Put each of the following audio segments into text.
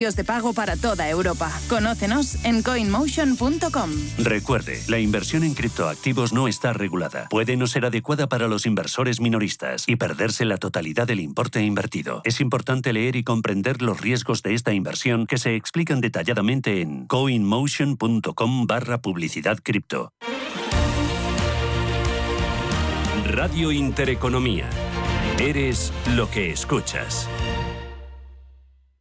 de pago para toda Europa. Conócenos en coinmotion.com. Recuerde, la inversión en criptoactivos no está regulada. Puede no ser adecuada para los inversores minoristas y perderse la totalidad del importe invertido. Es importante leer y comprender los riesgos de esta inversión que se explican detalladamente en coinmotion.com barra publicidad cripto. Radio Intereconomía. Eres lo que escuchas.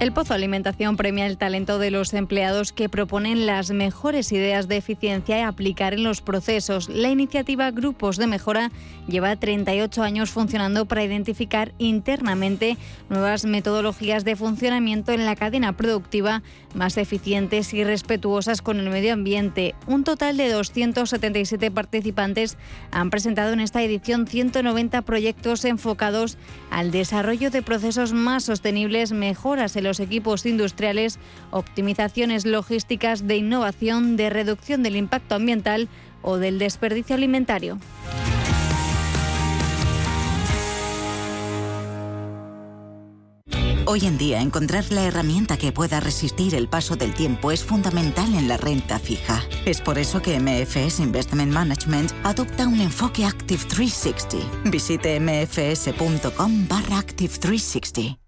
El Pozo Alimentación premia el talento de los empleados que proponen las mejores ideas de eficiencia y aplicar en los procesos. La iniciativa Grupos de Mejora lleva 38 años funcionando para identificar internamente nuevas metodologías de funcionamiento en la cadena productiva más eficientes y respetuosas con el medio ambiente. Un total de 277 participantes han presentado en esta edición 190 proyectos enfocados al desarrollo de procesos más sostenibles, mejoras en los equipos industriales, optimizaciones logísticas de innovación, de reducción del impacto ambiental o del desperdicio alimentario. Hoy en día encontrar la herramienta que pueda resistir el paso del tiempo es fundamental en la renta fija. Es por eso que MFS Investment Management adopta un enfoque Active 360. Visite mfs.com barra Active 360.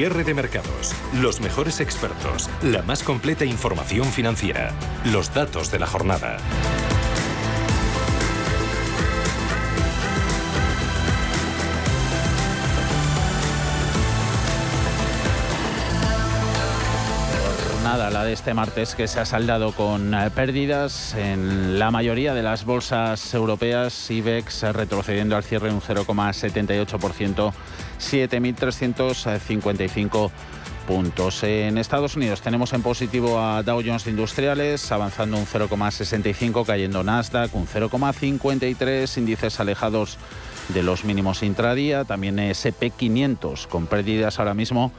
Cierre de mercados, los mejores expertos, la más completa información financiera, los datos de la jornada. Nada, la de este martes que se ha saldado con eh, pérdidas en la mayoría de las bolsas europeas, IBEX retrocediendo al cierre un 0,78%, 7.355 puntos. En Estados Unidos tenemos en positivo a Dow Jones Industriales avanzando un 0,65, cayendo Nasdaq un 0,53, índices alejados de los mínimos intradía, también SP500 con pérdidas ahora mismo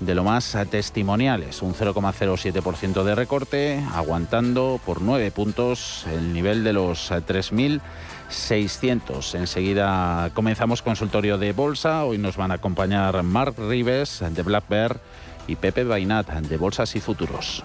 de lo más testimoniales, un 0,07% de recorte, aguantando por 9 puntos el nivel de los 3.600. Enseguida comenzamos consultorio de bolsa. Hoy nos van a acompañar Mark Rives de Black Bear y Pepe Bainat de Bolsas y Futuros.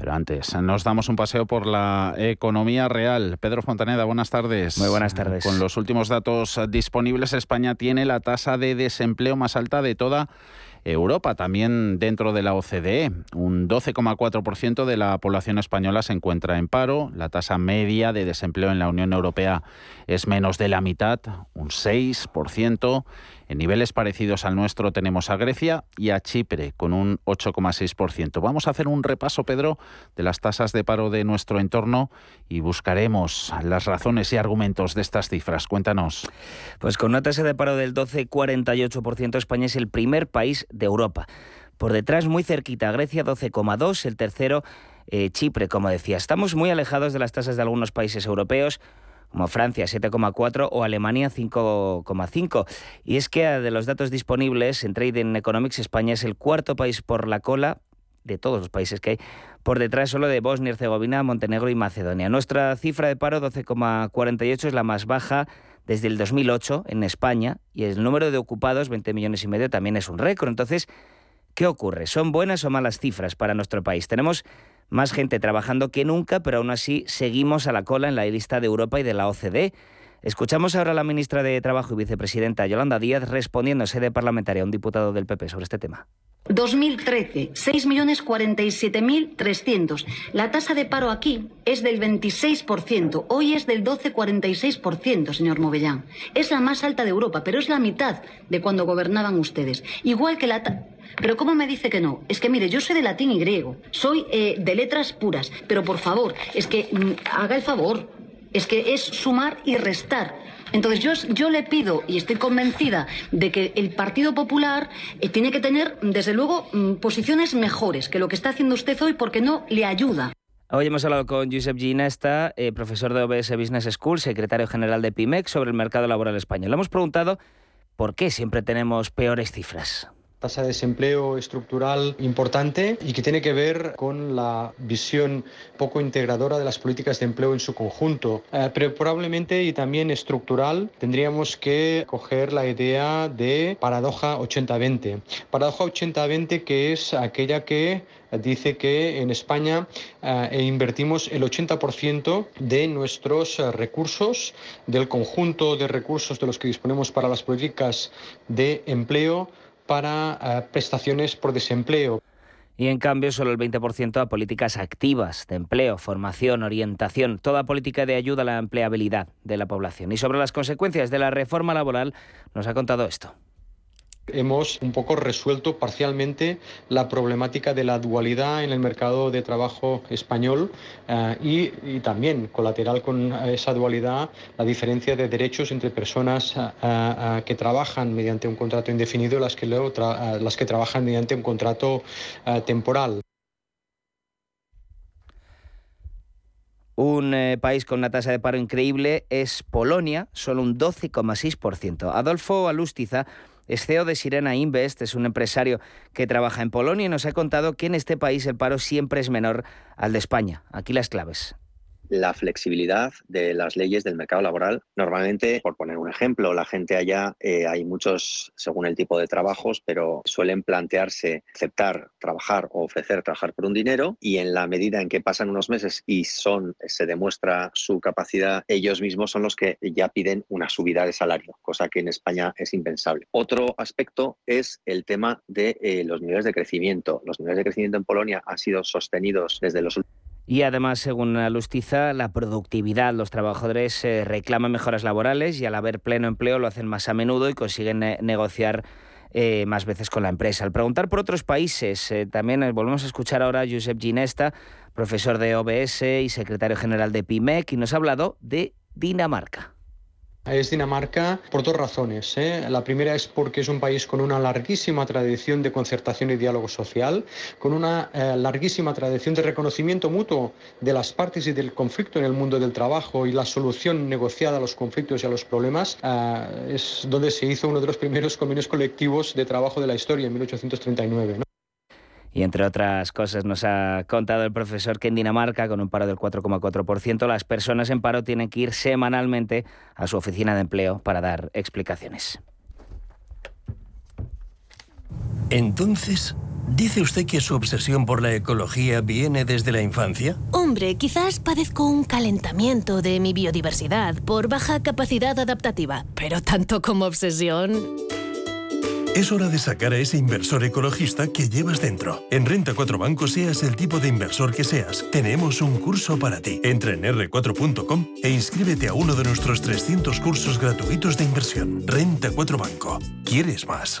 Pero antes, nos damos un paseo por la economía real. Pedro Fontaneda, buenas tardes. Muy buenas tardes. Con los últimos datos disponibles, España tiene la tasa de desempleo más alta de toda Europa, también dentro de la OCDE. Un 12,4% de la población española se encuentra en paro. La tasa media de desempleo en la Unión Europea es menos de la mitad, un 6%. En niveles parecidos al nuestro tenemos a Grecia y a Chipre con un 8,6%. Vamos a hacer un repaso, Pedro, de las tasas de paro de nuestro entorno y buscaremos las razones y argumentos de estas cifras. Cuéntanos. Pues con una tasa de paro del 12,48%, España es el primer país de Europa. Por detrás, muy cerquita, Grecia 12,2, el tercero eh, Chipre, como decía. Estamos muy alejados de las tasas de algunos países europeos como Francia 7,4 o Alemania 5,5. Y es que de los datos disponibles en Trading Economics, España es el cuarto país por la cola de todos los países que hay, por detrás solo de Bosnia, Herzegovina, Montenegro y Macedonia. Nuestra cifra de paro 12,48 es la más baja desde el 2008 en España y el número de ocupados, 20 millones y medio, también es un récord. Entonces, ¿qué ocurre? ¿Son buenas o malas cifras para nuestro país? Tenemos más gente trabajando que nunca, pero aún así seguimos a la cola en la lista de Europa y de la OCDE. Escuchamos ahora a la ministra de Trabajo y vicepresidenta Yolanda Díaz respondiendo en sede parlamentaria a un diputado del PP sobre este tema. 2013, 6.047.300. La tasa de paro aquí es del 26%, hoy es del 12,46%, señor Movellán. Es la más alta de Europa, pero es la mitad de cuando gobernaban ustedes. Igual que la... Pero ¿cómo me dice que no? Es que mire, yo soy de latín y griego, soy eh, de letras puras, pero por favor, es que mm, haga el favor, es que es sumar y restar. Entonces yo, yo le pido y estoy convencida de que el Partido Popular eh, tiene que tener, desde luego, mm, posiciones mejores que lo que está haciendo usted hoy porque no le ayuda. Hoy hemos hablado con Josep Ginesta, eh, profesor de OBS Business School, secretario general de PIMEC, sobre el mercado laboral español. Le hemos preguntado por qué siempre tenemos peores cifras tasa de desempleo estructural importante y que tiene que ver con la visión poco integradora de las políticas de empleo en su conjunto. Eh, pero probablemente y también estructural tendríamos que coger la idea de paradoja 80-20. Paradoja 80-20 que es aquella que dice que en España eh, invertimos el 80% de nuestros eh, recursos, del conjunto de recursos de los que disponemos para las políticas de empleo, para eh, prestaciones por desempleo. Y en cambio, solo el 20% a políticas activas de empleo, formación, orientación, toda política de ayuda a la empleabilidad de la población. Y sobre las consecuencias de la reforma laboral, nos ha contado esto hemos un poco resuelto parcialmente la problemática de la dualidad en el mercado de trabajo español eh, y, también colateral con esa dualidad la diferencia de derechos entre personas eh, eh, que trabajan mediante un contrato indefinido y las que, las que trabajan mediante un contrato temporal. Un país con una tasa de paro increíble es Polonia, solo un 12,6%. Adolfo Alustiza es CEO de Sirena Invest, es un empresario que trabaja en Polonia y nos ha contado que en este país el paro siempre es menor al de España. Aquí las claves la flexibilidad de las leyes del mercado laboral. Normalmente, por poner un ejemplo, la gente allá, eh, hay muchos según el tipo de trabajos, pero suelen plantearse aceptar trabajar o ofrecer trabajar por un dinero y en la medida en que pasan unos meses y son, se demuestra su capacidad, ellos mismos son los que ya piden una subida de salario, cosa que en España es impensable. Otro aspecto es el tema de eh, los niveles de crecimiento. Los niveles de crecimiento en Polonia han sido sostenidos desde los últimos y además, según Alustiza, la productividad. Los trabajadores eh, reclaman mejoras laborales y al haber pleno empleo lo hacen más a menudo y consiguen eh, negociar eh, más veces con la empresa. Al preguntar por otros países, también volvemos a escuchar ahora a Josep Ginesta, profesor de OBS y secretario general de PIMEC, y nos ha hablado de Dinamarca. Es Dinamarca por dos razones. ¿eh? La primera es porque es un país con una larguísima tradición de concertación y diálogo social, con una eh, larguísima tradición de reconocimiento mutuo de las partes y del conflicto en el mundo del trabajo y la solución negociada a los conflictos y a los problemas. Eh, es donde se hizo uno de los primeros convenios colectivos de trabajo de la historia en 1839. Y entre otras cosas nos ha contado el profesor que en Dinamarca, con un paro del 4,4%, las personas en paro tienen que ir semanalmente a su oficina de empleo para dar explicaciones. Entonces, ¿Dice usted que su obsesión por la ecología viene desde la infancia? Hombre, quizás padezco un calentamiento de mi biodiversidad por baja capacidad adaptativa, pero tanto como obsesión... Es hora de sacar a ese inversor ecologista que llevas dentro. En Renta 4 Banco, seas el tipo de inversor que seas, tenemos un curso para ti. Entra en r4.com e inscríbete a uno de nuestros 300 cursos gratuitos de inversión. Renta 4 Banco. ¿Quieres más?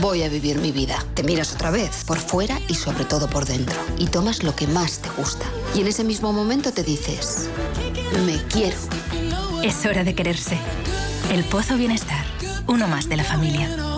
voy a vivir mi vida. Te miras otra vez, por fuera y sobre todo por dentro. Y tomas lo que más te gusta. Y en ese mismo momento te dices, me quiero. Es hora de quererse. El Pozo Bienestar, uno más de la familia.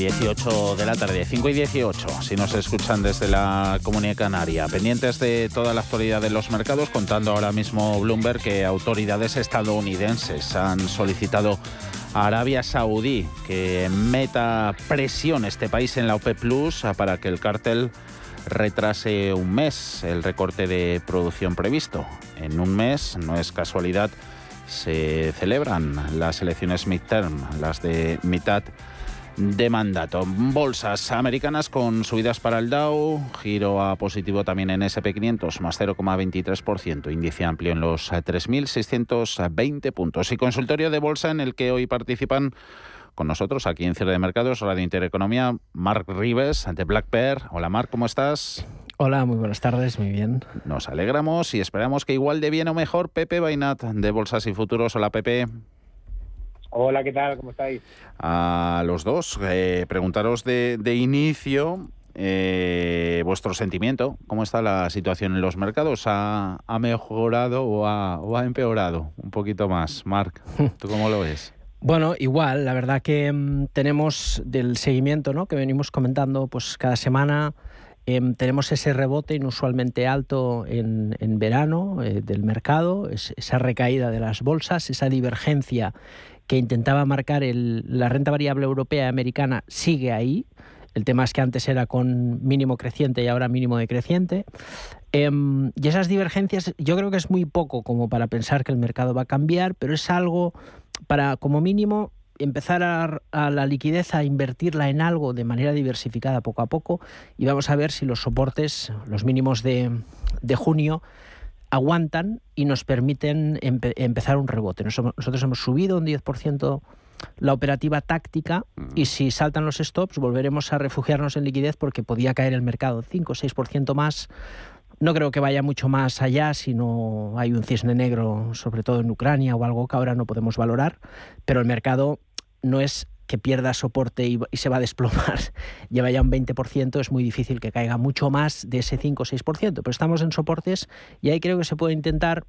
18 de la tarde, 5 y 18, si nos escuchan desde la Comunidad Canaria. Pendientes de toda la actualidad de los mercados, contando ahora mismo Bloomberg que autoridades estadounidenses han solicitado a Arabia Saudí que meta presión este país en la OPEP Plus para que el cártel retrase un mes el recorte de producción previsto. En un mes, no es casualidad, se celebran las elecciones midterm, las de mitad de mandato. Bolsas americanas con subidas para el Dow, giro a positivo también en SP500, más 0,23%, índice amplio en los 3.620 puntos. Y consultorio de bolsa en el que hoy participan con nosotros aquí en Cierre de Mercados, Radio Intereconomía, Mark Rives, ante Black Bear. Hola Mark, ¿cómo estás? Hola, muy buenas tardes, muy bien. Nos alegramos y esperamos que igual de bien o mejor Pepe Bainat de Bolsas y Futuros. Hola Pepe. Hola, ¿qué tal? ¿Cómo estáis? A los dos, eh, preguntaros de, inicio eh, vuestro sentimiento. ¿Cómo está la situación en los mercados? ¿Ha, mejorado o ha, empeorado? Un poquito más. Marc, ¿tú cómo lo ves? Bueno, igual, la verdad que mm, tenemos del seguimiento ¿no? que venimos comentando pues cada semana. Em, tenemos ese rebote inusualmente alto en, verano eh, del mercado, esa recaída de las bolsas, esa divergencia que intentaba marcar la renta variable europea y americana sigue ahí. El tema es que antes era con mínimo creciente y ahora mínimo decreciente. Em, y esas divergencias yo creo que es muy poco como para pensar que el mercado va a cambiar, pero es algo para como mínimo empezar a, la liquidez a invertirla en algo de manera diversificada poco a poco y vamos a ver si los soportes, los mínimos de, de junio, aguantan y nos permiten empezar un rebote. Nosotros hemos subido un 10% la operativa táctica y si saltan los stops volveremos a refugiarnos en liquidez porque podía caer el mercado 5 o 6% más. No creo que vaya mucho más allá si no hay un cisne negro, sobre todo en Ucrania o algo que ahora no podemos valorar, pero el mercado no es que pierda soporte y, se va a desplomar, lleva ya un 20%, es muy difícil que caiga mucho más de ese 5 o 6%. Pero estamos en soportes y ahí creo que se puede intentar.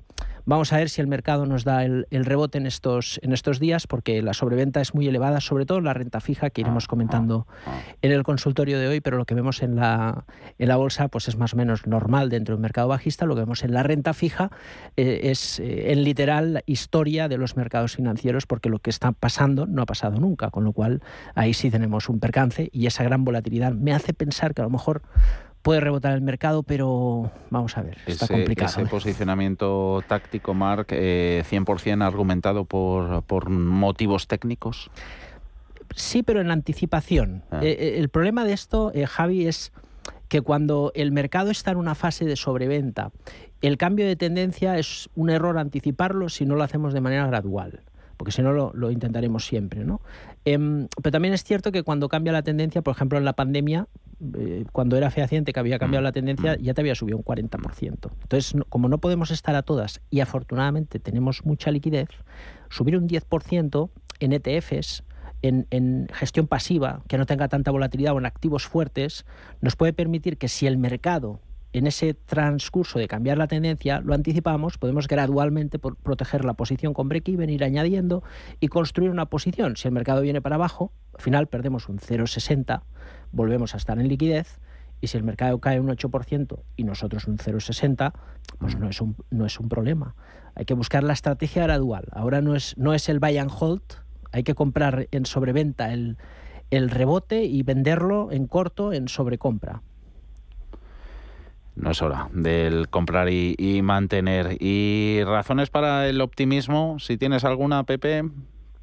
Vamos a ver si el mercado nos da el, rebote en estos, en estos días, porque la sobreventa es muy elevada, sobre todo la renta fija, que iremos comentando en el consultorio de hoy, pero lo que vemos en la, en la bolsa pues es más o menos normal dentro del mercado bajista. Lo que vemos en la renta fija eh, es eh, en literal historia de los mercados financieros, porque lo que está pasando no ha pasado nunca, con lo cual ahí sí tenemos un percance y esa gran volatilidad me hace pensar que a lo mejor puede rebotar el mercado, pero vamos a ver, está complicado. Ese ¿eh? posicionamiento táctico, Mark, 100% argumentado por, por motivos técnicos. Sí, pero en anticipación. Ah. el problema de esto, Javi, es que cuando el mercado está en una fase de sobreventa, el cambio de tendencia es un error anticiparlo si no lo hacemos de manera gradual porque si no lo, intentaremos siempre. ¿no? Em, pero también es cierto que cuando cambia la tendencia, por ejemplo en la pandemia, eh, cuando era fehaciente que había cambiado la tendencia, ya te había subido un 40%. Entonces, como no podemos estar a todas y afortunadamente tenemos mucha liquidez, subir un 10% en ETFs en, gestión pasiva, que no tenga tanta volatilidad o en activos fuertes, nos puede permitir que si el mercado en ese transcurso de cambiar la tendencia lo anticipamos, podemos gradualmente proteger la posición con break-even, ir añadiendo y construir una posición. Si el mercado viene para abajo, al final perdemos un 0,60, volvemos a estar en liquidez. Y si el mercado cae un 8% y nosotros un 0,60, pues no es un, no es un problema. Hay que buscar la estrategia gradual. Ahora no es, no es el buy and hold, hay que comprar en sobreventa el, rebote y venderlo en corto en sobrecompra. No es hora del comprar y, mantener. ¿Y razones para el optimismo? Si tienes alguna, Pepe,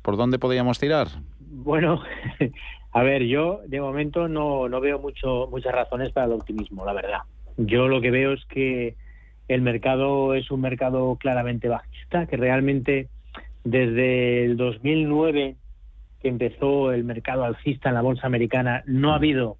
¿por dónde podríamos tirar? Bueno, a ver, yo de momento no, no veo mucho, muchas razones para el optimismo, la verdad. Yo lo que veo es que el mercado es un mercado claramente bajista, que realmente desde el 2009, que empezó el mercado alcista en la bolsa americana, no ha habido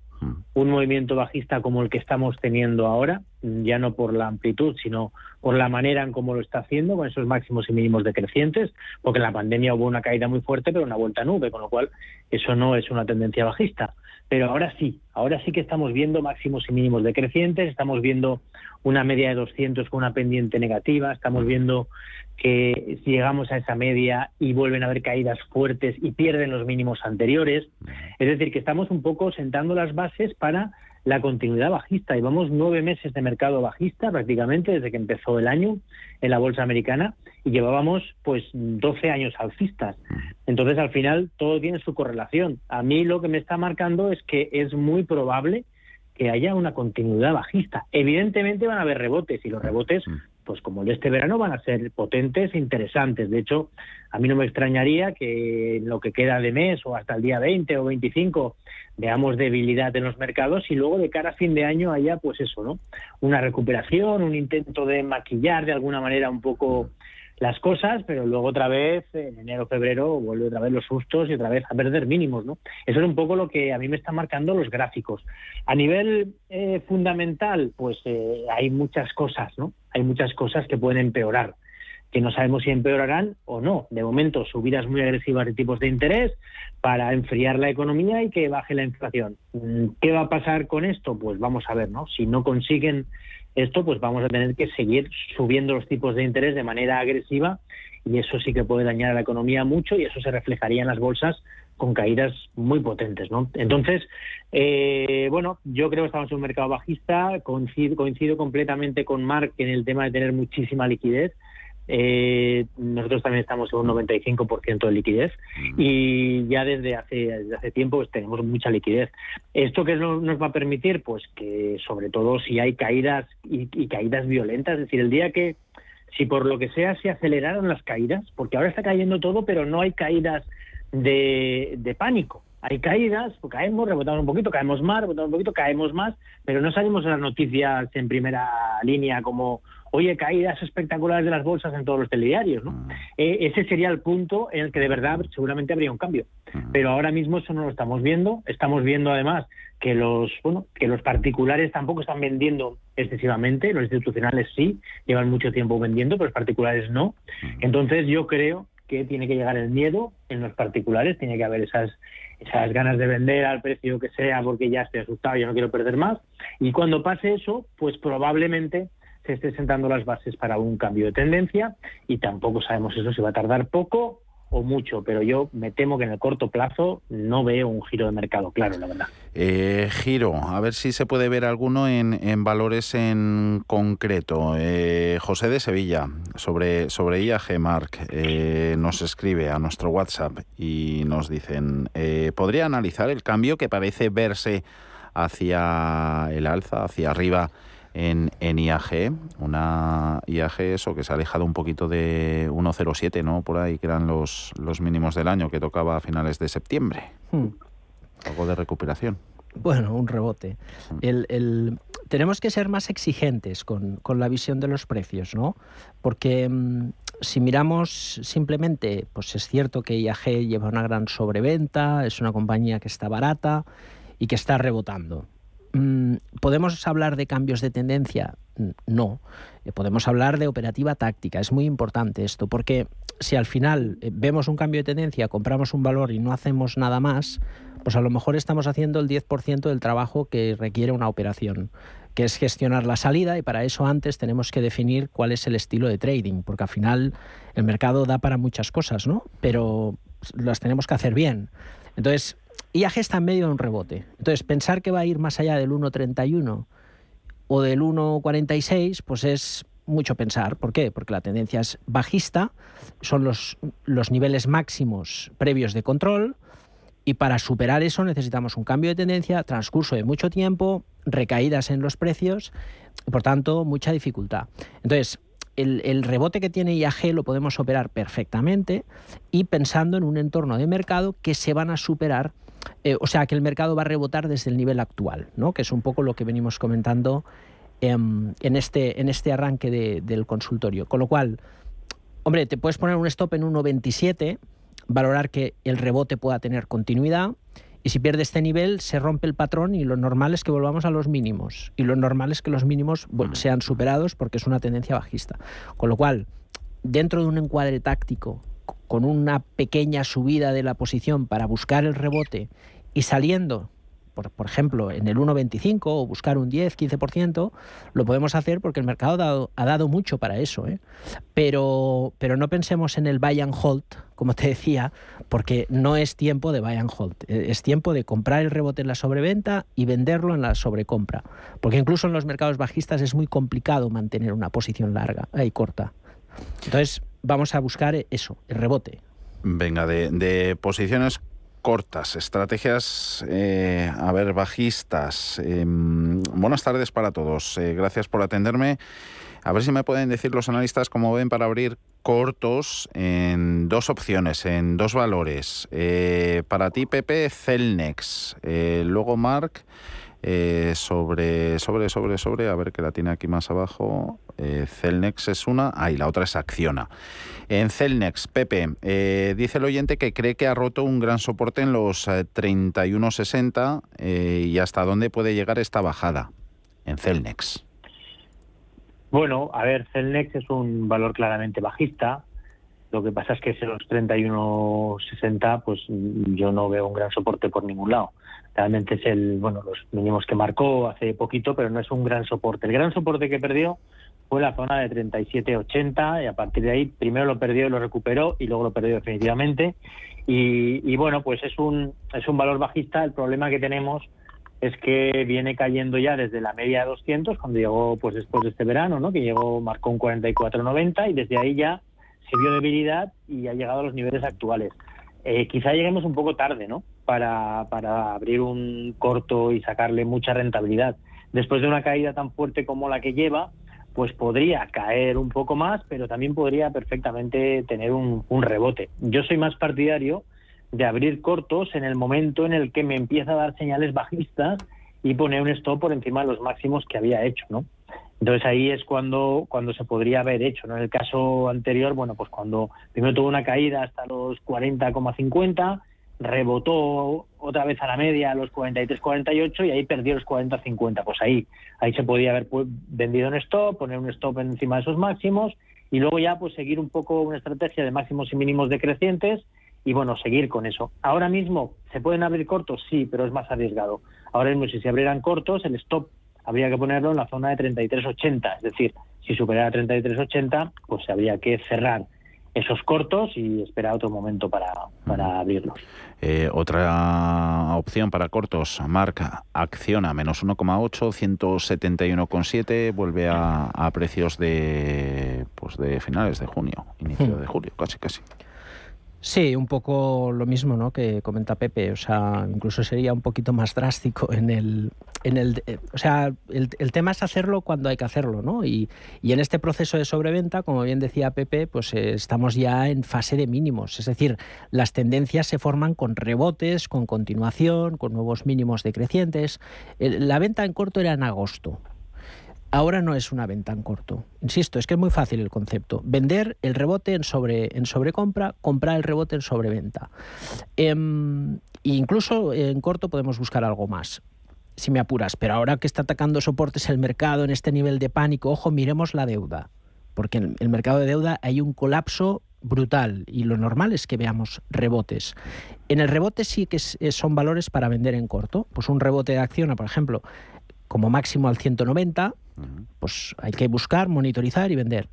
un movimiento bajista como el que estamos teniendo ahora, ya no por la amplitud, sino por la manera en cómo lo está haciendo, con esos máximos y mínimos decrecientes, porque en la pandemia hubo una caída muy fuerte, pero una vuelta nube, con lo cual eso no es una tendencia bajista. Pero ahora sí, ahora sí que estamos viendo máximos y mínimos decrecientes, estamos viendo una media de 200 con una pendiente negativa, estamos viendo que si llegamos a esa media y vuelven a haber caídas fuertes y pierden los mínimos anteriores, es decir, que estamos un poco sentando las bases para la continuidad bajista. Llevamos nueve meses de mercado bajista prácticamente desde que empezó el año en la bolsa americana y llevábamos pues 12 años alcistas. Entonces al final todo tiene su correlación. A mí lo que me está marcando es que es muy probable que haya una continuidad bajista. Evidentemente van a haber rebotes y los rebotes pues como el de este verano van a ser potentes e interesantes. De hecho, a mí no me extrañaría que en lo que queda de mes o hasta el día 20 o 25 veamos debilidad en los mercados y luego de cara a fin de año haya pues eso, ¿no? Una recuperación, un intento de maquillar de alguna manera un poco las cosas, pero luego otra vez, en enero, febrero, vuelve otra vez los sustos y otra vez a perder mínimos, ¿no? Eso es un poco lo que a mí me están marcando los gráficos. A nivel eh, fundamental, pues eh, hay muchas cosas, ¿no? Hay muchas cosas que pueden empeorar, que no sabemos si empeorarán o no. De momento, subidas muy agresivas de tipos de interés para enfriar la economía y que baje la inflación. Mm, ¿Qué va a pasar con esto? Pues vamos a ver, ¿no? Si no consiguen esto, pues vamos a tener que seguir subiendo los tipos de interés de manera agresiva y eso sí que puede dañar a la economía mucho y eso se reflejaría en las bolsas con caídas muy potentes, ¿no? Entonces, eh, bueno, yo creo que estamos en un mercado bajista, coincido, coincido completamente con Mark en el tema de tener muchísima liquidez, eh, nosotros también estamos en un 95% de liquidez y ya desde hace, hace tiempo pues, tenemos mucha liquidez. ¿Esto qué nos, va a permitir? Pues que sobre todo si hay caídas y, caídas violentas, es decir, el día que si por lo que sea se aceleraron las caídas, porque ahora está cayendo todo, pero no hay caídas de, de pánico. Hay caídas, pues caemos, rebotamos un poquito, caemos más, rebotamos un poquito, caemos más, pero no salimos en las noticias en primera línea como oye, caídas espectaculares de las bolsas en todos los telediarios. ¿no? Mm. Eh, ese sería el punto en el que de verdad seguramente habría un cambio. Mm. Pero ahora mismo eso no lo estamos viendo. Estamos viendo además que los, bueno, que los particulares tampoco están vendiendo excesivamente, los institucionales sí, llevan mucho tiempo vendiendo, pero los particulares no. Mm. Entonces yo creo que tiene que llegar el miedo en los particulares, tiene que haber esas esas ganas de vender al precio que sea porque ya estoy asustado, ya no quiero perder más. Y cuando pase eso, pues probablemente se esté sentando las bases para un cambio de tendencia y tampoco sabemos eso si va a tardar poco o mucho, pero yo me temo que en el corto plazo no veo un giro de mercado claro, la verdad. Eh, giro, a ver si se puede ver alguno en, valores en concreto. Eh, José de Sevilla, sobre, sobre IAG Mark, eh, nos escribe a nuestro WhatsApp y nos dicen, ¿podría analizar el cambio que parece verse hacia el alza, hacia arriba? En, en IAG, una IAG eso que se ha alejado un poquito de 1,07, ¿no? Por ahí que eran los, los mínimos del año que tocaba a finales de septiembre. Hmm. Algo de recuperación. Bueno, un rebote. Hmm. El, tenemos que ser más exigentes con, con, la visión de los precios, ¿no? Porque mm, si miramos simplemente, pues es cierto que IAG lleva una gran sobreventa, es una compañía que está barata y que está rebotando. Mm, ¿Podemos hablar de cambios de tendencia? No. Eh, podemos hablar de operativa táctica. Es muy importante esto, porque si al final eh, vemos un cambio de tendencia, compramos un valor y no hacemos nada más, pues a lo mejor estamos haciendo el 10% del trabajo que requiere una operación, que es gestionar la salida y para eso antes tenemos que definir cuál es el estilo de trading, porque al final el mercado da para muchas cosas, ¿no? Pero las tenemos que hacer bien. Entonces, IAG está en medio de un rebote. Entonces, pensar que va a ir más allá del 1.31 o del 1.46, pues es mucho pensar. ¿Por qué? Porque la tendencia es bajista, son los, los niveles máximos previos de control, y para superar eso necesitamos un cambio de tendencia, transcurso de mucho tiempo, recaídas en los precios, por tanto, mucha dificultad. Entonces, el, el, rebote que tiene IAG lo podemos operar perfectamente y pensando en un entorno de mercado que se van a superar eh, o sea, que el mercado va a rebotar desde el nivel actual, ¿no? que es un poco lo que venimos comentando en, este, en este arranque del consultorio. Con lo cual, hombre, te puedes poner un stop en 1,27, valorar que el rebote pueda tener continuidad. Y si pierde este nivel, se rompe el patrón y lo normal es que volvamos a los mínimos. Y lo normal es que los mínimos sean superados porque es una tendencia bajista. Con lo cual, dentro de un encuadre táctico con una pequeña subida de la posición para buscar el rebote y saliendo, por, por ejemplo, en el 1,25 o buscar un 10, 15%, lo podemos hacer porque el mercado ha dado, mucho para eso. ¿eh? Pero, pero no pensemos en el buy and hold, como te decía, porque no es tiempo de buy and hold. E, es tiempo de comprar el rebote en la sobreventa y venderlo en la sobrecompra. Porque incluso en los mercados bajistas es muy complicado mantener una posición larga y corta. Entonces, vamos a buscar eso, el rebote. Venga, de, posiciones cortas, estrategias, eh, a ver, bajistas. Em, buenas tardes para todos. Eh, gracias por atenderme. A ver si me pueden decir los analistas cómo ven para abrir cortos en dos opciones, en dos valores. Eh, para ti, Pepe, Celnex. luego, Mark, sobre, sobre, sobre, sobre, a ver que la tiene aquí más abajo. Eh, Celnex es una, ah, y la otra es Acciona. En Celnex, Pepe, eh, dice el oyente que cree que ha roto un gran soporte en los 31.60 eh, y hasta dónde puede llegar esta bajada en Celnex. Bueno, a ver, Celnex es un valor claramente bajista. Lo que pasa es que en los 31.60, pues yo no veo un gran soporte por ningún lado. Realmente es el, bueno, los mínimos que marcó hace poquito, pero no es un gran soporte. El gran soporte que perdió fue la zona de 37.80 y a partir de ahí primero lo perdió y lo recuperó y luego lo perdió definitivamente. Y, bueno, pues es un, es un valor bajista. El problema que tenemos es que viene cayendo ya desde la media de 200 cuando llegó pues después de este verano, ¿no? que llegó, marcó un 44.90 y desde ahí ya se vio debilidad y ha llegado a los niveles actuales. Eh, quizá lleguemos un poco tarde, ¿no? Para, para abrir un corto y sacarle mucha rentabilidad. Después de una caída tan fuerte como la que lleva, pues podría caer un poco más, pero también podría perfectamente tener un, rebote. Yo soy más partidario de abrir cortos en el momento en el que me empieza a dar señales bajistas y poner un stop por encima de los máximos que había hecho, ¿no? Entonces ahí es cuando, cuando se podría haber hecho, ¿no? En el caso anterior, bueno, pues cuando primero tuvo una caída hasta los 40,50, rebotó otra vez a la media a los 43-48 y ahí perdió los 40-50. Pues ahí, ahí se podía haber vendido un stop, poner un stop encima de esos máximos y luego ya pues seguir un poco una estrategia de máximos y mínimos decrecientes y bueno, seguir con eso. Ahora mismo, ¿se pueden abrir cortos? Sí, pero es más arriesgado. Ahora mismo, si se abrieran cortos, el stop habría que ponerlo en la zona de 33.80, es decir, si superara 33.80, pues habría que cerrar esos cortos y esperar otro momento para, para abrirlos. Eh, otra opción para cortos, marca Acciona, menos 1,8, 171,7, vuelve a, a, precios de, pues de finales de junio, inicio de julio, casi casi. Sí, un poco lo mismo ¿no? que comenta Pepe, o sea, incluso sería un poquito más drástico en el... En el eh, o sea, el, tema es hacerlo cuando hay que hacerlo, ¿no? Y, y, en este proceso de sobreventa, como bien decía Pepe, pues eh, estamos ya en fase de mínimos, es decir, las tendencias se forman con rebotes, con continuación, con nuevos mínimos decrecientes. La venta en corto era en agosto, Ahora no es una venta en corto. Insisto, es que es muy fácil el concepto. Vender el rebote en, sobre, en sobrecompra, comprar el rebote en sobreventa. Eh, incluso en corto podemos buscar algo más, si me apuras. Pero ahora que está atacando soportes el mercado en este nivel de pánico, ojo, miremos la deuda. Porque en el mercado de deuda hay un colapso brutal y lo normal es que veamos rebotes. En el rebote sí que son valores para vender en corto. Pues un rebote de acción, por ejemplo, como máximo al 190, pues hay que buscar, monitorizar y vender.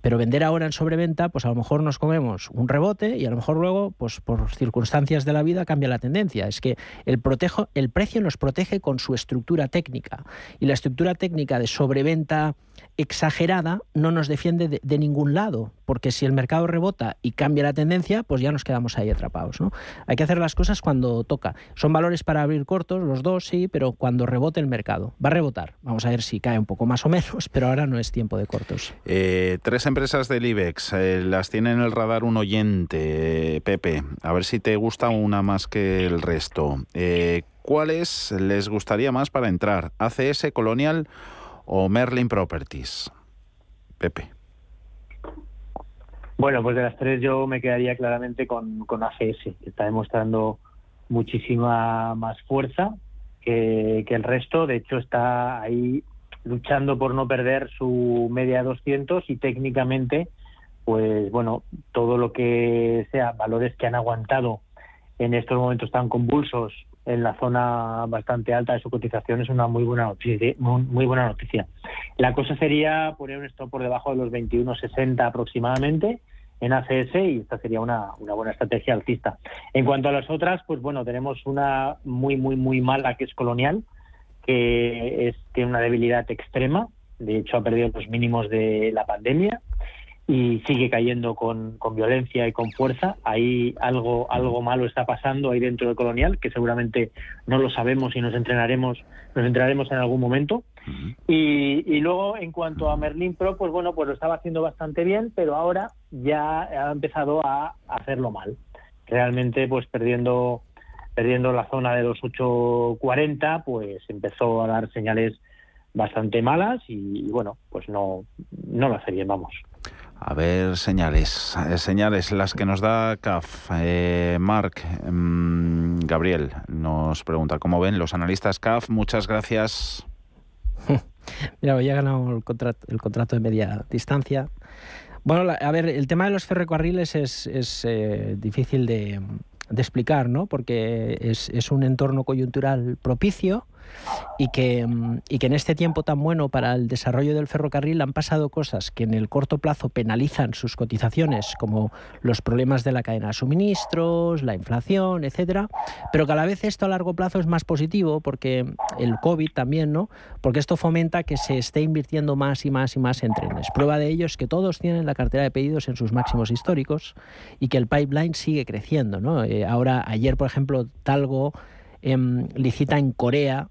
Pero vender ahora en sobreventa, pues a lo mejor nos comemos un rebote y a lo mejor luego, pues por circunstancias de la vida, cambia la tendencia. Es que el, protejo, el precio nos protege con su estructura técnica. Y la estructura técnica de sobreventa exagerada no nos defiende de, ningún lado, porque si el mercado rebota y cambia la tendencia, pues ya nos quedamos ahí atrapados. ¿no? Hay que hacer las cosas cuando toca. Son valores para abrir cortos, los dos sí, pero cuando rebote el mercado. Va a rebotar. Vamos a ver si cae un poco más o menos, pero ahora no es tiempo de cortos. Eh, tres empresas del IBEX, eh, las tiene en el radar un oyente, Pepe. A ver si te gusta una más que el resto. Eh, ¿Cuáles les gustaría más para entrar? ¿ACS, Colonial o Merlin Properties? Pepe. Bueno, pues de las tres yo me quedaría claramente con, con ACS, que está demostrando muchísima más fuerza que, el resto. De hecho, está ahí luchando por no perder su media 200 y técnicamente, pues bueno, todo lo que sea valores que han aguantado en estos momentos tan convulsos en la zona bastante alta de su cotización es una muy buena noticia. Muy, buena noticia. La cosa sería poner un stop por debajo de los 21.60 aproximadamente en ACS y esta sería una, buena estrategia alcista. En cuanto a las otras, pues bueno, tenemos una muy, muy, muy mala que es Colonial, que es, tiene una debilidad extrema, de hecho ha perdido los mínimos de la pandemia y sigue cayendo con, con, violencia y con fuerza. Ahí algo, algo malo está pasando ahí dentro de Colonial, que seguramente no lo sabemos y nos entrenaremos, nos entrenaremos en algún momento. y, y, luego, en cuanto a Merlin Pro, pues bueno, pues lo estaba haciendo bastante bien, pero ahora ya ha empezado a hacerlo mal. Realmente, pues perdiendo, perdiendo la zona de los 8.40, pues empezó a dar señales bastante malas y, y bueno, pues no, no lo hace bien, vamos. A ver, señales, eh, señales las que nos da CAF. Eh, Marc, mm, Gabriel nos pregunta, ¿cómo ven los analistas CAF? Muchas gracias. Mira, hoy ha ganado el contrato, de media distancia. Bueno, a ver, el tema de los ferrocarriles es, eh, difícil de, explicar, ¿no? Porque es un entorno coyuntural propicio y que, mm, y que en este tiempo tan bueno para el desarrollo del ferrocarril han pasado cosas que en el corto plazo penalizan sus cotizaciones, como los problemas de la cadena de suministros, la inflación, etcétera, pero que a la vez esto a largo plazo es más positivo porque el COVID también, ¿no? Porque esto fomenta que se esté invirtiendo más y más y más en trenes. Prueba de ello es que todos tienen la cartera de pedidos en sus máximos históricos y que el pipeline sigue creciendo, ¿no? Eh, ahora, ayer, por ejemplo, Talgo em, licita en Corea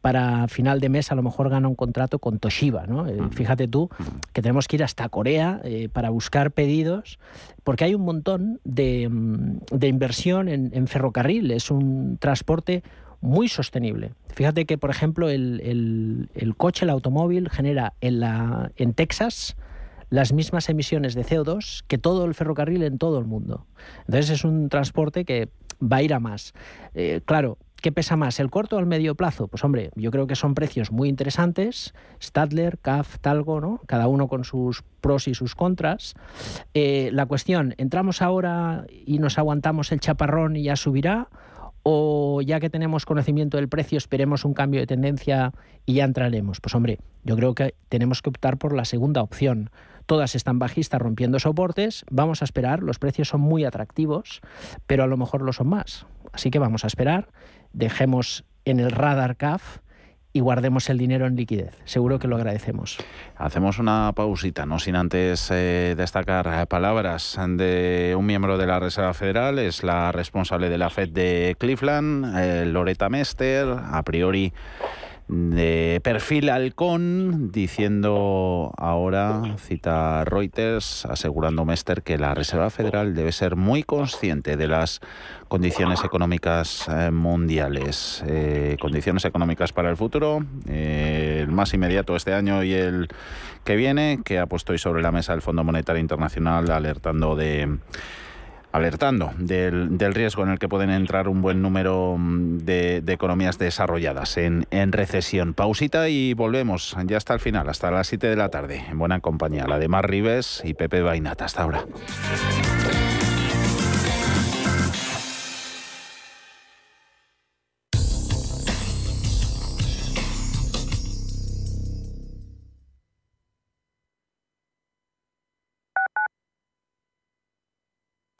para final de mes a lo mejor gana un contrato con Toshiba. ¿no? Eh, fíjate tú que tenemos que ir hasta Corea eh, para buscar pedidos, porque hay un montón de, mm, inversión en, ferrocarril, es un transporte muy sostenible. Fíjate que, por ejemplo, el, coche, el automóvil, genera en, la, en Texas las mismas emisiones de CO2 que todo el ferrocarril en todo el mundo. Entonces es un transporte que va a ir a más. Eh, claro, ¿Qué pesa más, el corto o el medio plazo? Pues hombre, yo creo que son precios muy interesantes. Stadler, CAF, Talgo, ¿no? Cada uno con sus pros y sus contras. Eh, la cuestión, ¿entramos ahora y nos aguantamos el chaparrón y ya subirá? ¿O ya que tenemos conocimiento del precio, esperemos un cambio de tendencia y ya entraremos? Pues hombre, yo creo que tenemos que optar por la segunda opción. Todas están bajistas rompiendo soportes, vamos a esperar, los precios son muy atractivos, pero a lo mejor lo son más. Así que vamos a esperar dejemos en el radar CAF y guardemos el dinero en liquidez. Seguro que lo agradecemos. Hacemos una pausita, no sin antes eh, destacar palabras de un miembro de la Reserva Federal, es la responsable de la Fed de Cleveland, eh, Loretta Mester, a priori de perfil halcón, diciendo ahora, cita Reuters, asegurando Mester que la Reserva Federal debe ser muy consciente de las condiciones económicas eh, mundiales. Eh, condiciones económicas para el futuro, eh, el más inmediato este año y el que viene, que ha puesto hoy sobre la mesa el Fondo Monetario Internacional alertando de alertando del, riesgo en el que pueden entrar un buen número mm, de, economías desarrolladas en, en, recesión. Pausita y volvemos ya hasta el final, hasta las 7 de la tarde, en buena compañía, la de Mar Rives y Pepe Bainata. Hasta ahora.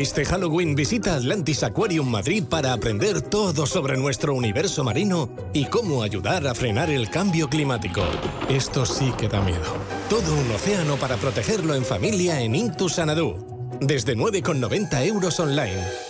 Este Halloween visita Atlantis Aquarium Madrid para aprender todo sobre nuestro universo marino y cómo ayudar a frenar el cambio climático. Esto sí que da miedo. Todo un océano para protegerlo en familia en Intu Sanadú. Desde 9,90 euros online.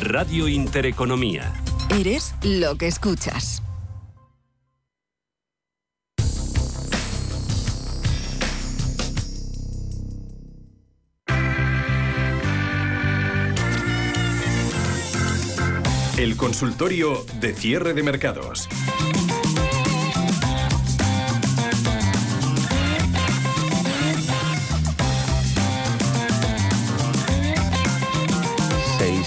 Radio Intereconomía. Eres lo que escuchas. El consultorio de cierre de mercados.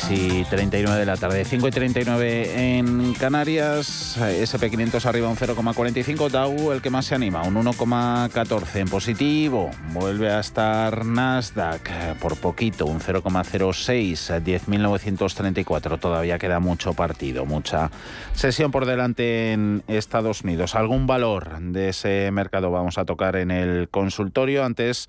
6 y 39 de la tarde, 5 y 39 en Canarias, SP500 arriba un 0,45, Dow el que más se anima, un 1,14 en positivo, vuelve a estar Nasdaq por poquito, un 0,06, 10.934, todavía queda mucho partido, mucha sesión por delante en Estados Unidos. ¿Algún valor de ese mercado vamos a tocar en el consultorio? Antes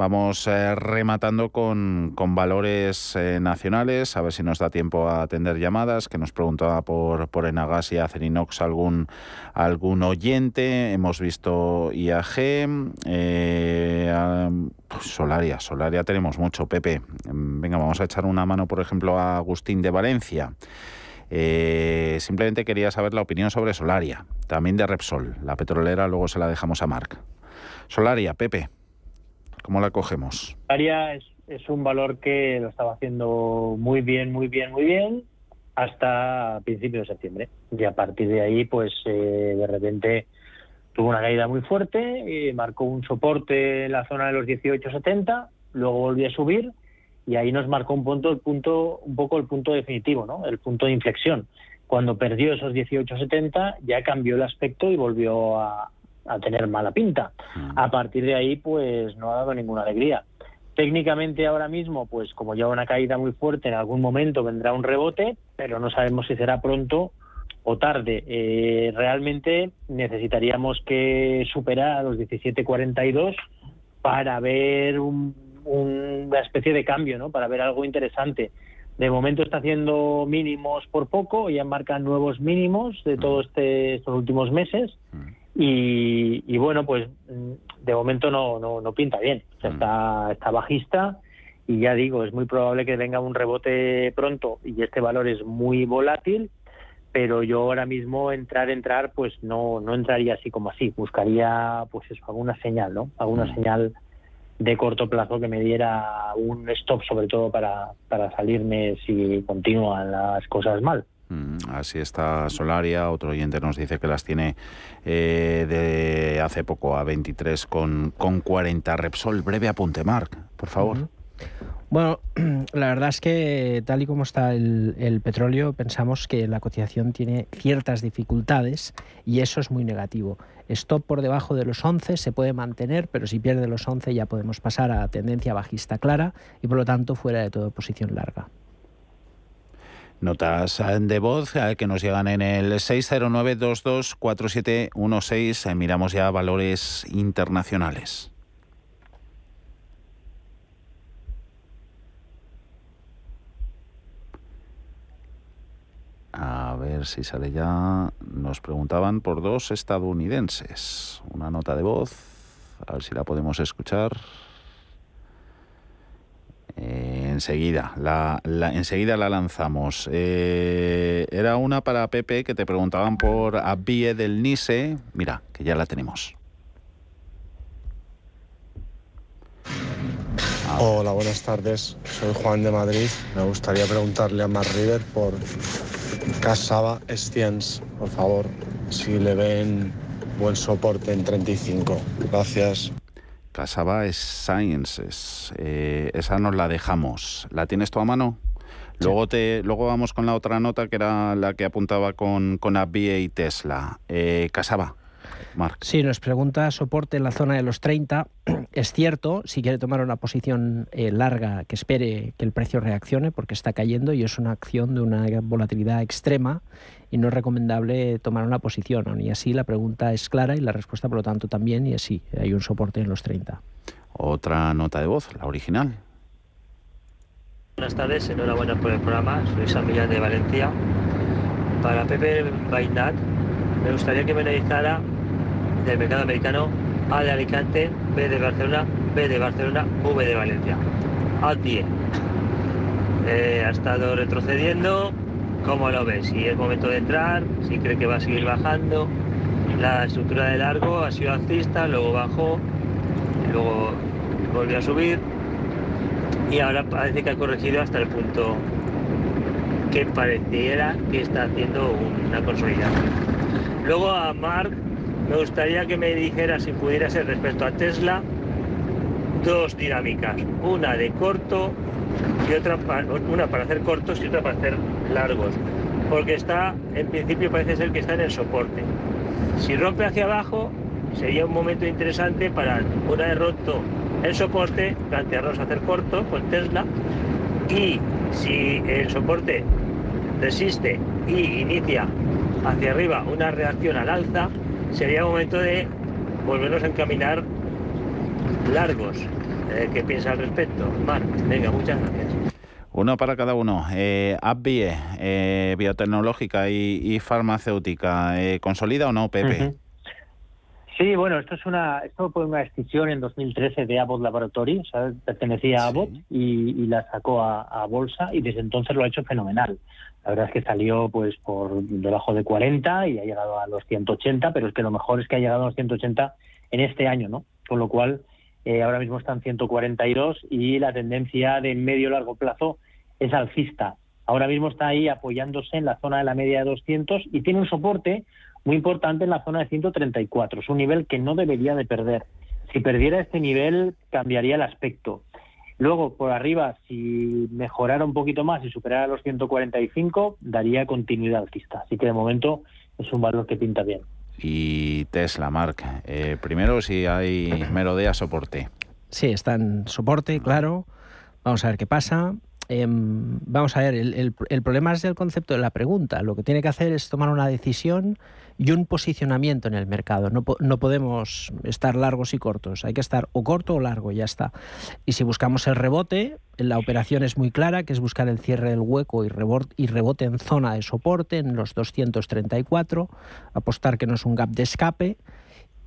Vamos eh, rematando con, valores eh, nacionales, a ver si nos da tiempo a atender llamadas, que nos preguntaba por, por Enagas y Acerinox algún, algún oyente. Hemos visto IAG, eh, pues Solaria, Solaria tenemos mucho, Pepe. Venga, vamos a echar una mano, por ejemplo, a Agustín de Valencia. simplemente quería saber la opinión sobre Solaria, también de Repsol, la petrolera, luego se la dejamos a Marc. Solaria, Pepe. ¿Cómo la cogemos? Aria es, un valor que lo estaba haciendo muy bien, muy bien, muy bien hasta principios de septiembre. Y a partir de ahí, pues eh, de repente tuvo una caída muy fuerte, y marcó un soporte en la zona de los 18.70, luego volvió a subir y ahí nos marcó un punto, el punto, un poco el punto definitivo, ¿no? El punto de inflexión. Cuando perdió esos 18.70 ya cambió el aspecto y volvió a, a tener mala pinta. A partir de ahí, pues no ha dado ninguna alegría. Técnicamente ahora mismo, pues como lleva una caída muy fuerte, en algún momento vendrá un rebote, pero no sabemos si será pronto o tarde. Eh, realmente necesitaríamos que superara los 17.42 para ver una especie de cambio, ¿no? Para ver algo interesante. De momento está haciendo mínimos por poco, ya marcan nuevos mínimos de todos este, estos últimos meses. Y, bueno, pues mm, de momento no, no, no pinta bien. O sea, está, está bajista y ya digo, es muy probable que venga un rebote pronto y este valor es muy volátil, pero yo ahora mismo entrar, entrar, pues no, no entraría así como así. Buscaría, pues eso, alguna señal, ¿no? Alguna señal de corto plazo que me diera un stop, sobre todo para, para salirme si continúan las cosas mal. Mm, así está Solaria. Otro oyente nos dice que las tiene eh, de hace poco a 23 con, con 40. Repsol, breve apunte, Marc, por favor. Bueno, la verdad es que tal y como está el, petróleo, pensamos que la cotización tiene ciertas dificultades y eso es muy negativo. Stop por debajo de los 11 se puede mantener, pero si pierde los 11 ya podemos pasar a tendencia bajista clara y por lo tanto fuera de toda posición larga. Notas de voz eh, que nos llegan en el 609-224716. Eh, miramos ya valores internacionales. A ver si sale ya. Nos preguntaban por dos estadounidenses. Una nota de voz. A ver si la podemos escuchar. Eh, enseguida, la, enseguida la lanzamos. Eh, era una para Pepe que te preguntaban por Abie del Nise. Mira, que ya la tenemos. Hola, buenas tardes. Soy Juan de Madrid. Me gustaría preguntarle a Mar River por Casaba Estiens, por favor, si le ven buen soporte en 35. Gracias. Casaba es Sciences. Eh, esa nos la dejamos. ¿La tienes tú a mano? Luego, te, luego vamos con la otra nota que era la que apuntaba con, con y Tesla. Eh, Casaba. Marc. Sí, nos pregunta soporte en la zona de los 30. Es cierto, si quiere tomar una posición eh, larga, que espere que el precio reaccione porque está cayendo y es una acción de una volatilidad extrema y no es recomendable tomar una posición. Y así la pregunta es clara y la respuesta, por lo tanto, también. Y así, hay un soporte en los 30. Otra nota de voz, la original. Buenas tardes, enhorabuena por el programa. Soy San Millán de Valencia. Para Pepe Bainat, me gustaría que me analizara del mercado americano A de Alicante, B de Barcelona, B de Barcelona, V de Valencia. A 10. Eh, ha estado retrocediendo, ¿Cómo lo ves? Si es momento de entrar, si cree que va a seguir bajando. La estructura de largo ha sido alcista, luego bajó, luego volvió a subir y ahora parece que ha corregido hasta el punto que pareciera que está haciendo una consolidación. Luego a Mark me gustaría que me dijera si pudiera ser respecto a Tesla dos dinámicas, una de corto y otra una para hacer cortos y otra para hacer largos, porque está, en principio parece ser que está en el soporte. Si rompe hacia abajo, sería un momento interesante para, una vez roto el soporte, plantearnos hacer corto con Tesla y si el soporte resiste y inicia hacia arriba una reacción al alza, sería momento de volvernos a encaminar largos. Eh, ¿Qué piensa al respecto? Marc, venga, muchas gracias. Uno para cada uno. Eh, eh biotecnológica y, farmacéutica, eh, ¿consolida o no, Pepe? Sí, bueno, esto es una, esto fue una decisión en 2013 de Abbott Laboratory, pertenecía a Abbott y, la sacó a, bolsa y desde entonces lo ha hecho fenomenal. La verdad es que salió pues por debajo de 40 y ha llegado a los 180, pero es que lo mejor es que ha llegado a los 180 en este año, ¿no? Con lo cual eh, ahora mismo está en 142 y la tendencia de medio largo plazo es alcista. Ahora mismo está ahí apoyándose en la zona de la media de 200 y tiene un soporte muy importante en la zona de 134. Es un nivel que no debería de perder. Si perdiera este nivel, cambiaría el aspecto. Luego, por arriba, si mejorara un poquito más y superara los 145, daría continuidad alcista. Así que de momento es un valor que pinta bien. Y Tesla, Mark, eh, primero si hay merodea soporte. Sí, está en soporte, claro. Vamos a ver qué pasa. Em, vamos a ver, el, problema es el concepto de la pregunta. Lo que tiene que hacer es tomar una decisión y un posicionamiento en el mercado. No, no, podemos estar largos y cortos. Hay que estar o corto o largo, ya está. Y si buscamos el rebote, la operación es muy clara, que es buscar el cierre del hueco y rebote, y rebote en zona de soporte, en los 234, apostar que no es un gap de escape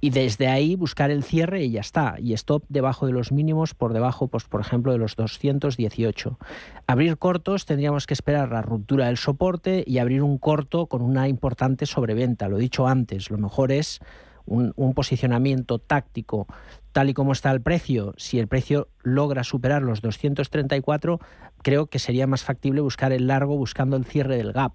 y desde ahí buscar el cierre y ya está. Y stop debajo de los mínimos, por debajo, pues, por ejemplo, de los 218. Abrir cortos tendríamos que esperar la ruptura del soporte y abrir un corto con una importante sobreventa. Lo he dicho antes, lo mejor es un, un posicionamiento táctico tal y como está el precio. Si el precio logra superar los 234, creo que sería más factible buscar el largo buscando el cierre del gap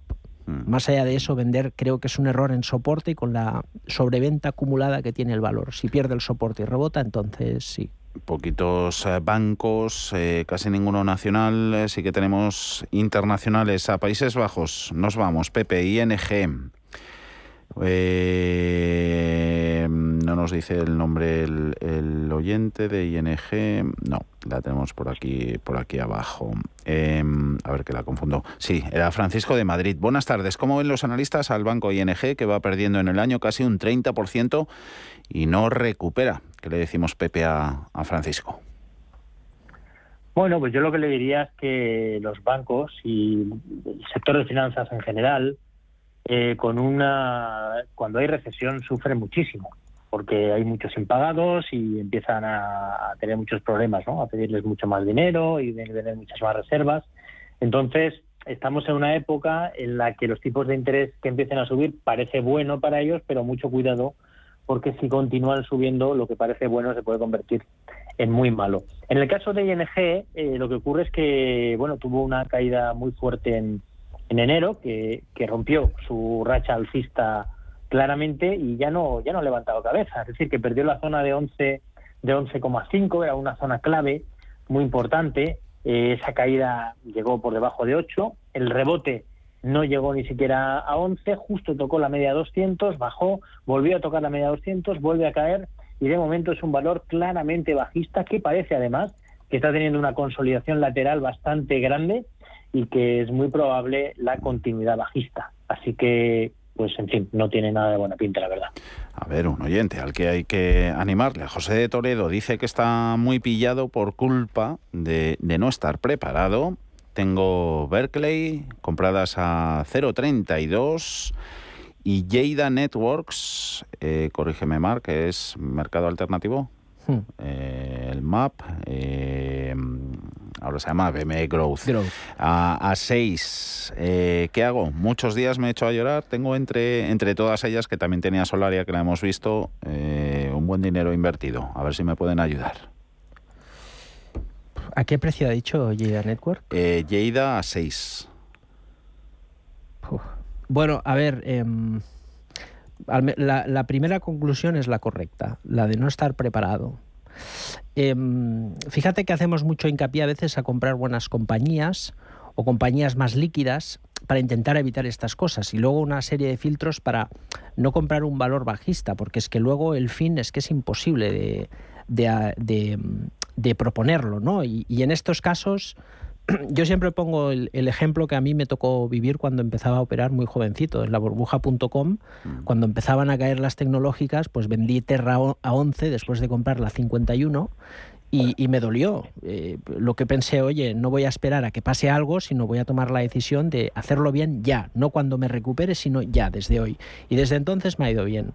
Mm. Más allá de eso, vender creo que es un error en soporte y con la sobreventa acumulada que tiene el valor. Si pierde el soporte y rebota, entonces sí. Poquitos eh, bancos, eh, casi ninguno nacional, eh, sí que tenemos internacionales a Países Bajos. Nos vamos, Pepe, ING. Eh, no nos dice el nombre el, oyente de ING. No, la tenemos por aquí, por aquí abajo. Em, a ver que la confundo. Sí, era Francisco de Madrid. Buenas tardes. ¿Cómo ven los analistas al banco ING que va perdiendo en el año casi un 30% y no recupera? ¿Qué le decimos Pepe a, a Francisco? Bueno, pues yo lo que le diría es que los bancos y el sector de finanzas en general eh, con una cuando hay recesión sufre muchísimo porque hay muchos impagados y empiezan a, tener muchos problemas, ¿no? A pedirles mucho más dinero y tener muchas más reservas. Entonces, estamos en una época en la que los tipos de interés que empiecen a subir parece bueno para ellos, pero mucho cuidado porque si continúan subiendo, lo que parece bueno se puede convertir en muy malo. En el caso de ING, eh, lo que ocurre es que, bueno, tuvo una caída muy fuerte en, en enero, que, rompió su racha alcista claramente y ya no ya no ha levantado cabeza, es decir, que perdió la zona de 11 de 11,5, era una zona clave muy importante, eh, esa caída llegó por debajo de 8, el rebote no llegó ni siquiera a 11, justo tocó la media 200, bajó, volvió a tocar la media 200, vuelve a caer y de momento es un valor claramente bajista que parece además que está teniendo una consolidación lateral bastante grande y que es muy probable la continuidad bajista. Así que, pues en fin, no tiene nada de buena pinta, la verdad. A ver, un oyente al que hay que animarle. José de Toledo dice que está muy pillado por culpa de, no estar preparado. Tengo Berkeley compradas a 0,32 y Jada Networks, eh, corrígeme Mark, que es mercado alternativo. Hmm. Eh, el MAP, eh, ahora se llama BME Growth, a 6. Eh, ¿Qué hago? Muchos días me he hecho a llorar. Tengo entre, entre todas ellas, que también tenía Solaria, que la hemos visto, un buen dinero invertido. A ver si me pueden ayudar. ¿A qué precio ha dicho Jada Network? Eh, a 6. Bueno, a ver, em, la, primera conclusión es la correcta, la de no estar preparado. Em, fíjate que hacemos mucho hincapié a veces a comprar buenas compañías o compañías más líquidas para intentar evitar estas cosas y luego una serie de filtros para no comprar un valor bajista, porque es que luego el fin es que es imposible de, proponerlo, ¿no? y en estos casos yo siempre pongo el, ejemplo que a mí me tocó vivir cuando empezaba a operar muy jovencito en la burbuja.com. Mm. Cuando empezaban a caer las tecnológicas, pues vendí Terra a 11 después de comprar la 51 y, me dolió. Eh, lo que pensé, oye, no voy a esperar a que pase algo, sino voy a tomar la decisión de hacerlo bien ya, no cuando me recupere, sino ya, desde hoy. Y desde entonces me ha ido bien.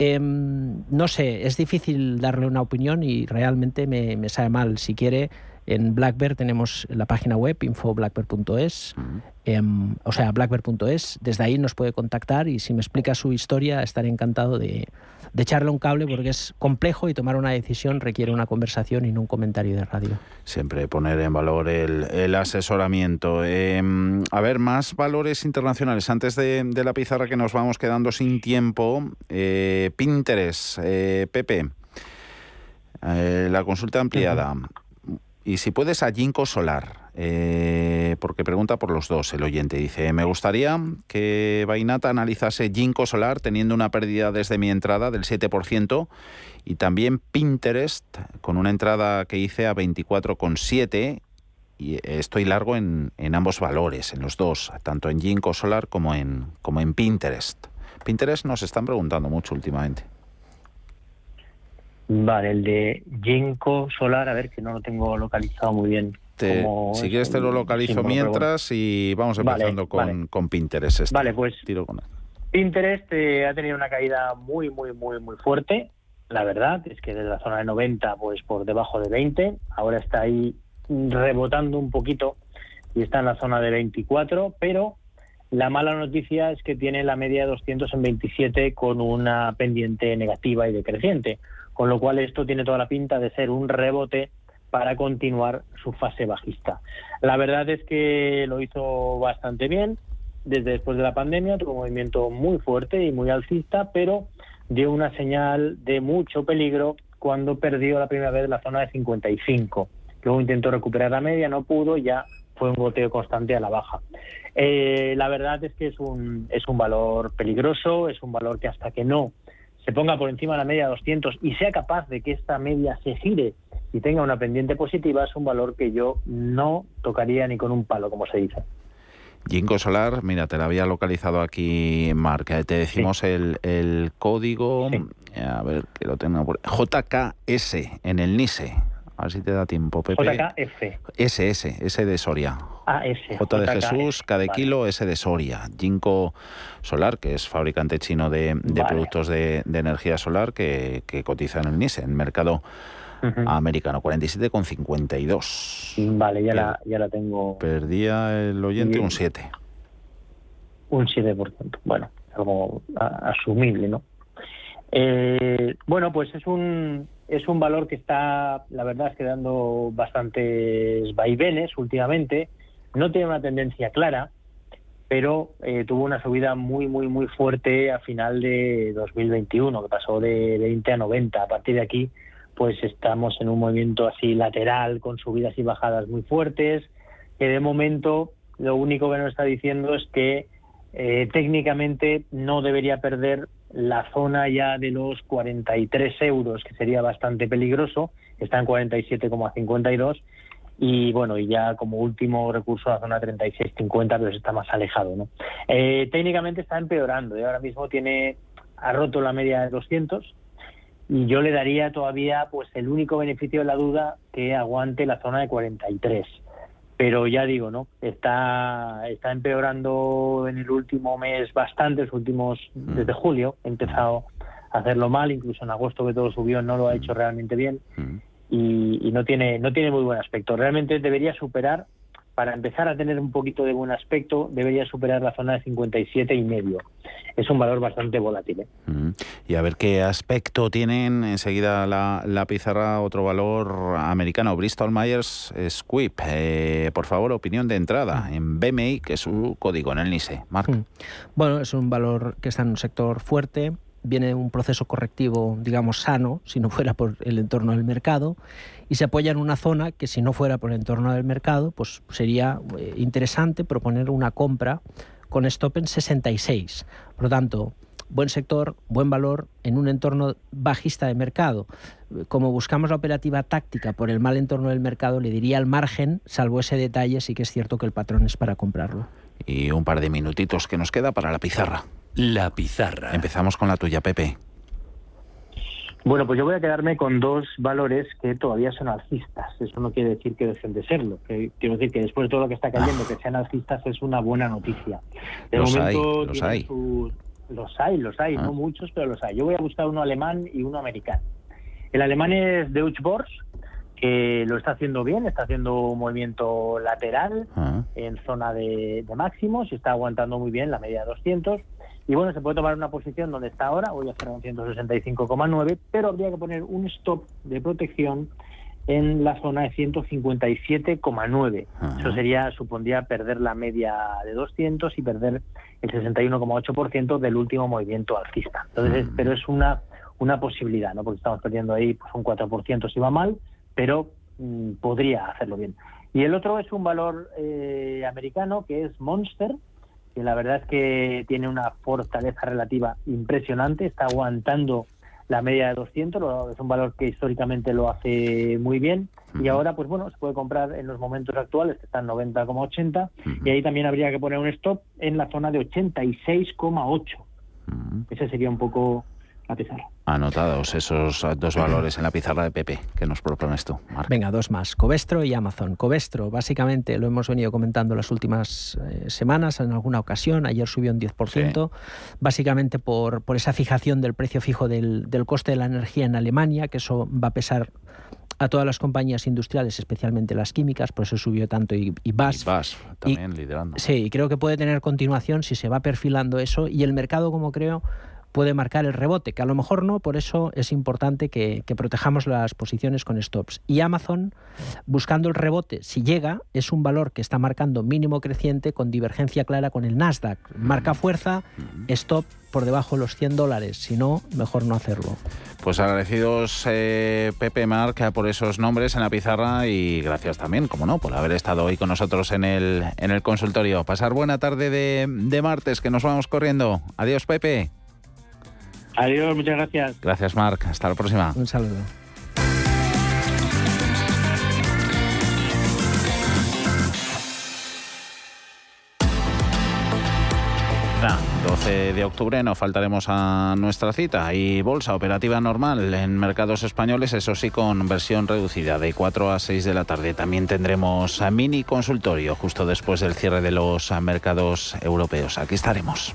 Em, no sé, es difícil darle una opinión y realmente me, me sabe mal. Si quiere, En Blackbird tenemos la página web infoblackbird.es, em, o sea, blackbird.es. Desde ahí nos puede contactar y si me explica su historia estaré encantado de, de echarle un cable porque es complejo y tomar una decisión requiere una conversación y no un comentario de radio. Siempre poner en valor el, asesoramiento. Em, a ver, más valores internacionales. Antes de, la pizarra que nos vamos quedando sin tiempo, eh, Pinterest, eh, Pepe, eh, la consulta ampliada. Y si puedes a Ginkgo Solar, eh, porque pregunta por los dos el oyente. Dice, me gustaría que Bainata analizase Ginkgo Solar teniendo una pérdida desde mi entrada del 7% y también Pinterest con una entrada que hice a 24,7 y estoy largo en, en, ambos valores, en los dos, tanto en Ginkgo Solar como en, como en Pinterest. Pinterest nos están preguntando mucho últimamente. Vale, el de Ginkgo Solar, a ver que no lo tengo localizado muy bien. si quieres te lo localizo mientras y vamos empezando con, con, Pinterest. Este. Vale, pues Tiro con Pinterest eh, ha tenido una caída muy, muy, muy, muy fuerte. La verdad es que desde la zona de 90, pues por debajo de 20. Ahora está ahí rebotando un poquito y está en la zona de 24, pero la mala noticia es que tiene la media de 200 en 27 con una pendiente negativa y decreciente con lo cual esto tiene toda la pinta de ser un rebote para continuar su fase bajista. La verdad es que lo hizo bastante bien desde después de la pandemia, tuvo un movimiento muy fuerte y muy alcista, pero dio una señal de mucho peligro cuando perdió la primera vez la zona de 55. Luego intentó recuperar la media, no pudo, ya fue un goteo constante a la baja. Eh, la verdad es que es un, es un valor peligroso, es un valor que hasta que no se ponga por encima de la media de 200 y sea capaz de que esta media se gire y tenga una pendiente positiva, es un valor que yo no tocaría ni con un palo, como se dice. Ginkgo Solar, mira, te la había localizado aquí, Marc. Eh, te decimos el, el, código, a ver que lo tengo por JKS en el NISE. A ver si te da tiempo, Pepe. JKF. SS, S de Soria. Ah, S. J de Jesús, K de kilo, S de Soria. Ginkgo Solar, que es fabricante chino de, productos de, energía solar que, cotiza en el NISE, en el mercado americano, 47,52. Vale, ya la, ya la tengo. Perdía el oyente un 7. Un 7%. Bueno, algo asumible, ¿no? Eh, bueno, pues es un, es un valor que está, la verdad, es que bastantes vaivenes últimamente. No tiene una tendencia clara, pero eh, tuvo una subida muy, muy, muy fuerte a final de 2021, que pasó de 20 a 90. A partir de aquí, pues estamos en un movimiento así lateral, con subidas y bajadas muy fuertes, que de momento lo único que nos está diciendo es que eh, técnicamente no debería perder la zona ya de los 43 euros, que sería bastante peligroso, está en 47,52 y bueno, y ya como último recurso la zona 36,50, pero está más alejado. ¿no? Eh, técnicamente está empeorando y ahora mismo tiene ha roto la media de 200 y yo le daría todavía pues el único beneficio de la duda que aguante la zona de 43 pero ya digo, ¿no? Está, está empeorando en el último mes bastante, los últimos, mm. desde julio, ha empezado a hacerlo mal, incluso en agosto que todo subió no lo ha hecho mm. realmente bien mm. y, y, no tiene, no tiene muy buen aspecto. Realmente debería superar para empezar a tener un poquito de buen aspecto, debería superar la zona de 57 y medio. Es un valor bastante volátil. ¿eh? Y a ver qué aspecto tienen enseguida la, pizarra, otro valor americano, Bristol Myers Squibb. Eh, por favor, opinión de entrada en BMI, que es su código en el NISE. Marc. Bueno, es un valor que está en un sector fuerte, viene un proceso correctivo, digamos, sano, si no fuera por el entorno del mercado, y se apoya en una zona que si no fuera por el entorno del mercado, pues sería eh, interesante proponer una compra con stop en 66. Por lo tanto, buen sector, buen valor en un entorno bajista de mercado. Como buscamos la operativa táctica por el mal entorno del mercado, le diría al margen, salvo ese detalle, sí que es cierto que el patrón es para comprarlo. Y un par de minutitos que nos queda para la pizarra. La pizarra. Empezamos con la tuya, Pepe. Bueno, pues yo voy a quedarme con dos valores que todavía son alcistas. Eso no quiere decir que dejen de serlo. quiero decir que después de todo lo que está cayendo, que sean alcistas es una buena noticia. De los momento, hay, los hay. Los hay, los hay, no ah. muchos, pero los hay. Yo voy a buscar uno alemán y uno americano. El alemán es Deutsche Börse, que lo está haciendo bien, está haciendo un movimiento lateral Ah. en zona de, de máximos y está aguantando muy bien la media de 200. Y bueno, se puede tomar una posición donde está ahora, hoy a cerrar en 165,9, pero habría que poner un stop de protección en la zona de 157,9. Eso sería, supondría perder la media de 200 y perder el 61,8% del último movimiento alcista. Entonces, pero es una una posibilidad, ¿no? Porque estamos perdiendo ahí pues un 4% si va mal, pero mm, podría hacerlo bien. Y el otro es un valor eh, americano que es Monster, que la verdad es que tiene una fortaleza relativa impresionante, está aguantando la media de 200, lo- es un valor que históricamente lo hace muy bien. Y ahora pues bueno, se puede comprar en los momentos actuales que están 90,80 y ahí también habría que poner un stop en la zona de 86,8. Ese sería un poco la pizarra. Anotados esos dos valores en la pizarra de Pepe que nos propones tú, Marc. Venga, dos más. Covestro y Amazon. Covestro, básicamente, lo hemos venido comentando las últimas eh, semanas en alguna ocasión. Ayer subió un 10%, básicamente por, por esa fijación del precio fijo del, del coste de la energía en Alemania, que eso va a pesar a todas las compañías industriales, especialmente las químicas, por eso subió tanto y, y BASF. también liderando. Sí, y creo que puede tener continuación si se va perfilando eso y el mercado, como creo, puede marcar el rebote, que a lo mejor no, por eso es importante que, que protejamos las posiciones con stops. Y Amazon, buscando el rebote, si llega, es un valor que está marcando mínimo creciente con divergencia clara con el Nasdaq. Marca fuerza, stop por debajo de los 100 dólares, si no, mejor no hacerlo. Pues agradecidos eh, Pepe Marc por esos nombres en la pizarra y gracias también, como no, por haber estado hoy con nosotros en el, en el consultorio. Pasar buena tarde de, de martes, que nos vamos corriendo. Adiós Pepe. Adiós, muchas gracias. Gracias Marc, hasta la próxima. Un saludo. Nada, 12 de octubre no faltaremos a nuestra cita y bolsa operativa normal en mercados españoles, eso sí con versión reducida de 4 a 6 de la tarde. También tendremos a mini consultorio justo después del cierre de los mercados europeos. Aquí estaremos.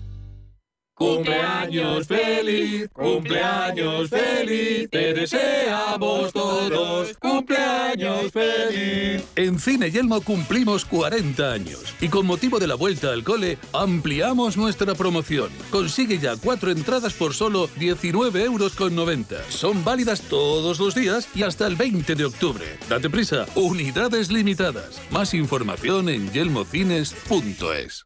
Cumpleaños feliz, cumpleaños feliz, te deseamos todos cumpleaños feliz. En Cine Yelmo cumplimos 40 años y con motivo de la vuelta al cole ampliamos nuestra promoción. Consigue ya cuatro entradas por solo 19 euros con 90. Son válidas todos los días y hasta el 20 de octubre. Date prisa, unidades limitadas. Más información en yelmocines.es.